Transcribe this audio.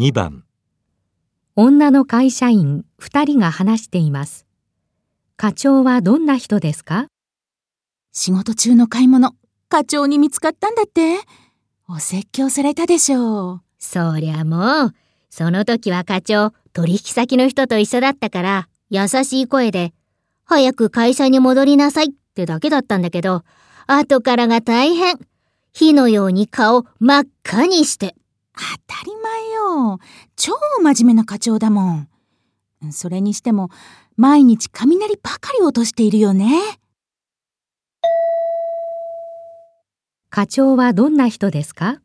2番女の会社員2人が話しています。課長はどんな人ですか？仕事中の買い物、課長に見つかったんだって。お説教されたでしょう。そりゃもう、その時は課長、取引先の人と一緒だったから、優しい声で、早く会社に戻りなさいってだけだったんだけど、後からが大変。火のように顔真っ赤にして。当たり前よ。真面目な課長だもん。それにしても、毎日雷ばかり落としているよね。課長はどんな人ですか？